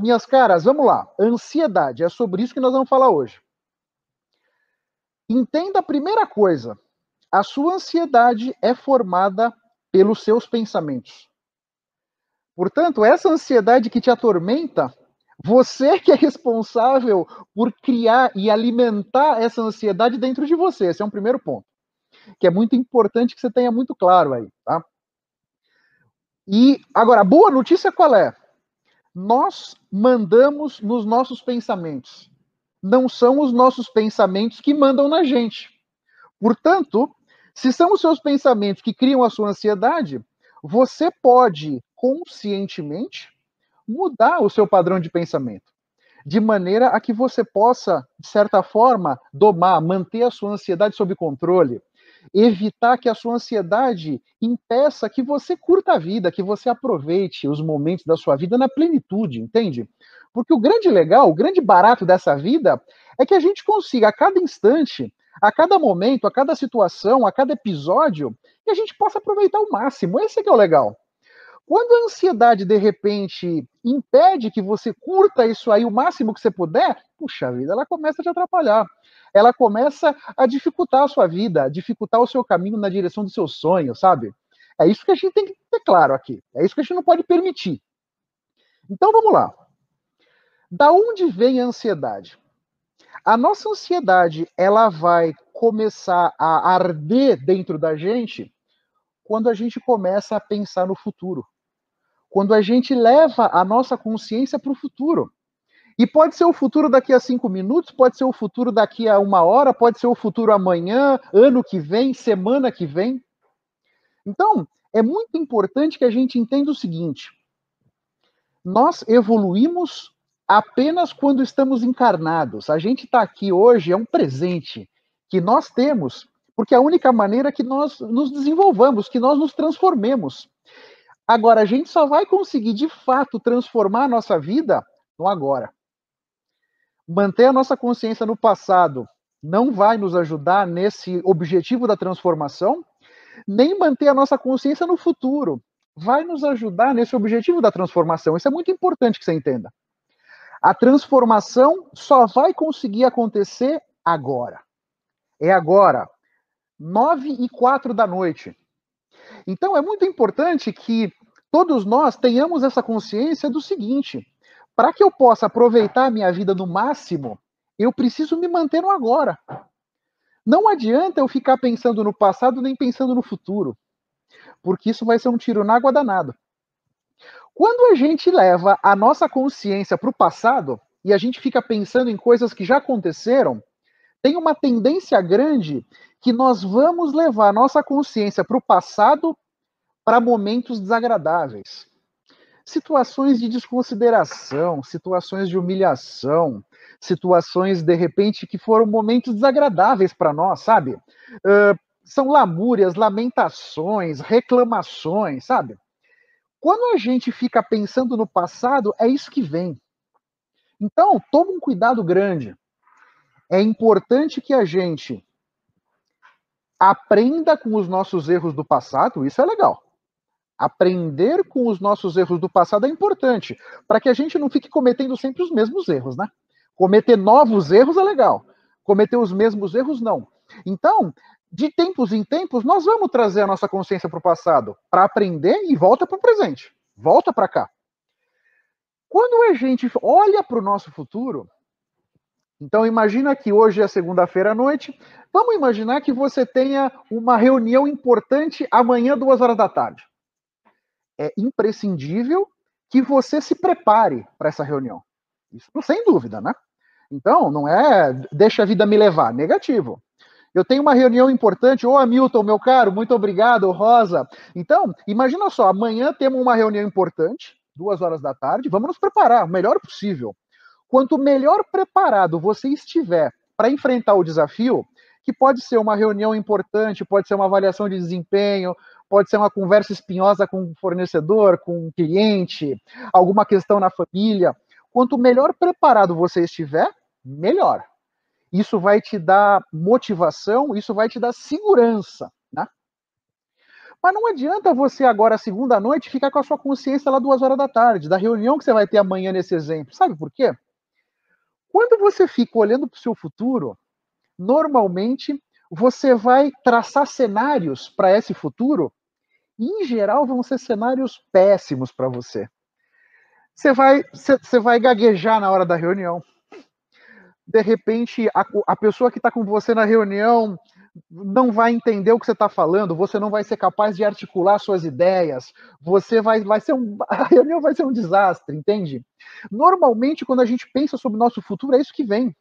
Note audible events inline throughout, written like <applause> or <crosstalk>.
Minhas caras, vamos lá. Ansiedade, é sobre isso que nós vamos falar hoje. Entenda a primeira coisa: a sua ansiedade é formada pelos seus pensamentos. Portanto, essa ansiedade que te atormenta, você que é responsável por criar e alimentar essa ansiedade dentro de você. Esse é um primeiro ponto. Que é muito importante que você tenha muito claro aí, tá? E agora, a boa notícia qual é? Nós mandamos nos nossos pensamentos. Não são os nossos pensamentos que mandam na gente. Portanto, se são os seus pensamentos que criam a sua ansiedade, você pode conscientemente mudar o seu padrão de pensamento, de maneira a que você possa, de certa forma, domar, manter a sua ansiedade sob controle, evitar que a sua ansiedade impeça que você curta a vida, que você aproveite os momentos da sua vida na plenitude, entende? Porque o grande legal, o grande barato dessa vida é que a gente consiga a cada instante, a cada momento, a cada situação, a cada episódio, que a gente possa aproveitar o máximo. Esse é que é o legal. Quando a ansiedade, de repente, impede que você curta isso aí o máximo que você puder, puxa vida, ela começa a te atrapalhar ela começa a dificultar a sua vida, a dificultar o seu caminho na direção do seu sonho, sabe? É isso que a gente tem que ter claro aqui. É isso que a gente não pode permitir. Então vamos lá. Da onde vem a ansiedade? A nossa ansiedade, ela vai começar a arder dentro da gente quando a gente começa a pensar no futuro. Quando a gente leva a nossa consciência para o futuro. E pode ser o futuro daqui a cinco minutos, pode ser o futuro daqui a uma hora, pode ser o futuro amanhã, ano que vem, semana que vem. Então, é muito importante que a gente entenda o seguinte: nós evoluímos apenas quando estamos encarnados. A gente está aqui hoje é um presente que nós temos, porque é a única maneira que nós nos desenvolvamos, que nós nos transformemos. Agora, a gente só vai conseguir de fato transformar a nossa vida no agora manter a nossa consciência no passado não vai nos ajudar nesse objetivo da transformação, nem manter a nossa consciência no futuro vai nos ajudar nesse objetivo da transformação. Isso é muito importante que você entenda. A transformação só vai conseguir acontecer agora. É agora, nove e quatro da noite. Então é muito importante que todos nós tenhamos essa consciência do seguinte: para que eu possa aproveitar a minha vida no máximo, eu preciso me manter no agora. Não adianta eu ficar pensando no passado nem pensando no futuro, porque isso vai ser um tiro na água danado. Quando a gente leva a nossa consciência para o passado e a gente fica pensando em coisas que já aconteceram, tem uma tendência grande que nós vamos levar nossa consciência para o passado para momentos desagradáveis situações de desconsideração, situações de humilhação, situações de repente que foram momentos desagradáveis para nós, sabe? Uh, são lamúrias, lamentações, reclamações, sabe? Quando a gente fica pensando no passado, é isso que vem. Então, toma um cuidado grande. É importante que a gente aprenda com os nossos erros do passado, isso é legal. Aprender com os nossos erros do passado é importante, para que a gente não fique cometendo sempre os mesmos erros, né? Cometer novos erros é legal, cometer os mesmos erros não. Então, de tempos em tempos, nós vamos trazer a nossa consciência para o passado, para aprender e volta para o presente, volta para cá. Quando a gente olha para o nosso futuro, então imagina que hoje é segunda-feira à noite, vamos imaginar que você tenha uma reunião importante amanhã, duas horas da tarde. É imprescindível que você se prepare para essa reunião. Isso sem dúvida, né? Então, não é deixa a vida me levar, negativo. Eu tenho uma reunião importante. Ô, Hamilton, meu caro, muito obrigado, Rosa. Então, imagina só, amanhã temos uma reunião importante duas horas da tarde, vamos nos preparar o melhor possível. Quanto melhor preparado você estiver para enfrentar o desafio, que pode ser uma reunião importante, pode ser uma avaliação de desempenho, pode ser uma conversa espinhosa com um fornecedor, com um cliente, alguma questão na família. Quanto melhor preparado você estiver, melhor. Isso vai te dar motivação, isso vai te dar segurança. Mas não adianta você agora, segunda noite, ficar com a sua consciência lá duas horas da tarde, da reunião que você vai ter amanhã nesse exemplo. Sabe por quê? Quando você fica olhando para o seu futuro, normalmente você vai traçar cenários para esse futuro, e em geral vão ser cenários péssimos para você. Você vai, você vai gaguejar na hora da reunião. De repente, a, a pessoa que está com você na reunião não vai entender o que você está falando, você não vai ser capaz de articular suas ideias, você vai, vai ser um. <laughs> A reunião vai ser um desastre, entende? Normalmente, quando a gente pensa sobre o nosso futuro, é isso que vem.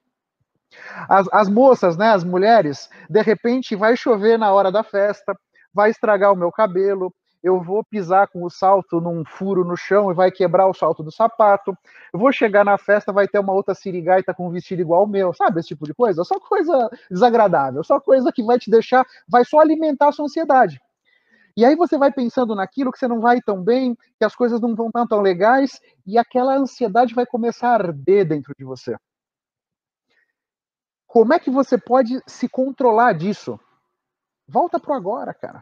As, as moças, né, as mulheres, de repente vai chover na hora da festa, vai estragar o meu cabelo, eu vou pisar com o salto num furo no chão e vai quebrar o salto do sapato. Eu vou chegar na festa, vai ter uma outra sirigaita com um vestido igual ao meu, sabe? Esse tipo de coisa. Só coisa desagradável, só coisa que vai te deixar, vai só alimentar a sua ansiedade. E aí você vai pensando naquilo que você não vai tão bem, que as coisas não vão tão, tão legais, e aquela ansiedade vai começar a arder dentro de você. Como é que você pode se controlar disso? Volta pro agora, cara.